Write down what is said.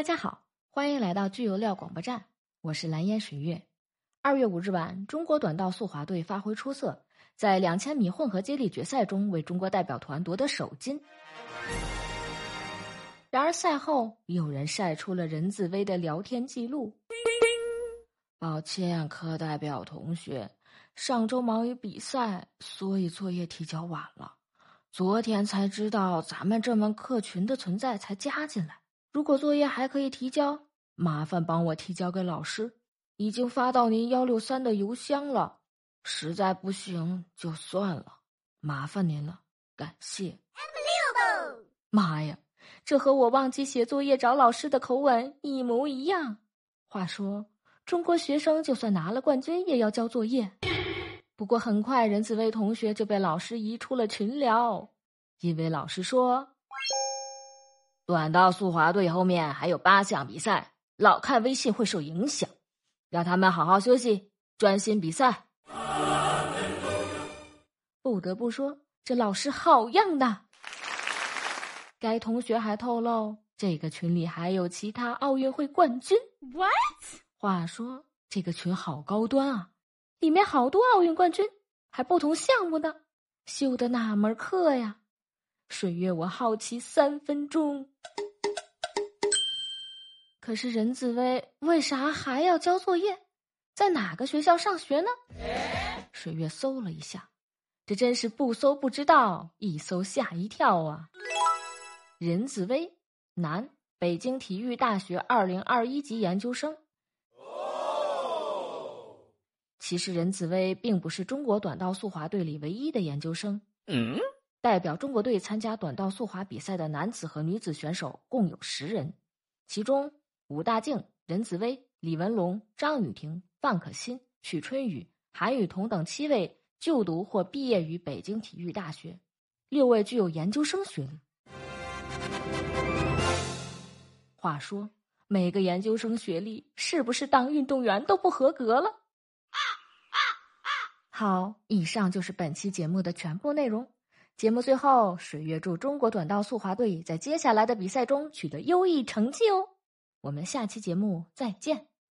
大家好，欢迎来到聚油料广播站，我是蓝烟水月。二月五日晚，中国短道速滑队发挥出色，在两千米混合接力决赛中为中国代表团夺得首金。然而赛后，有人晒出了任子威的聊天记录。抱歉，课代表同学，上周忙于比赛，所以作业提交晚了。昨天才知道咱们这门课群的存在，才加进来。如果作业还可以提交，麻烦帮我提交给老师。已经发到您幺六三的邮箱了。实在不行就算了，麻烦您了，感谢。妈呀，这和我忘记写作业找老师的口吻一模一样。话说，中国学生就算拿了冠军也要交作业。不过很快，任子威同学就被老师移出了群聊，因为老师说，短道速滑队后面还有八项比赛，老看微信会受影响，让他们好好休息，专心比赛。不得不说，这老师好样的。该同学还透露，这个群里还有其他奥运会冠军。What？话说，这个群好高端啊！里面好多奥运冠军，还不同项目的，修的哪门课呀？水月，我好奇三分钟。可是任子威为啥还要交作业？在哪个学校上学呢？水月搜了一下，这真是不搜不知道，一搜吓一跳啊！任子威，男，北京体育大学二零二一级研究生。其实任子威并不是中国短道速滑队里唯一的研究生。嗯，代表中国队参加短道速滑比赛的男子和女子选手共有十人，其中武大靖、任子威、李文龙、张雨婷、范可新、曲春雨、韩雨桐等七位就读或毕业于北京体育大学，六位具有研究生学历。话说，每个研究生学历是不是当运动员都不合格了？好，以上就是本期节目的全部内容。节目最后，水月祝中国短道速滑队在接下来的比赛中取得优异成绩哦。我们下期节目再见。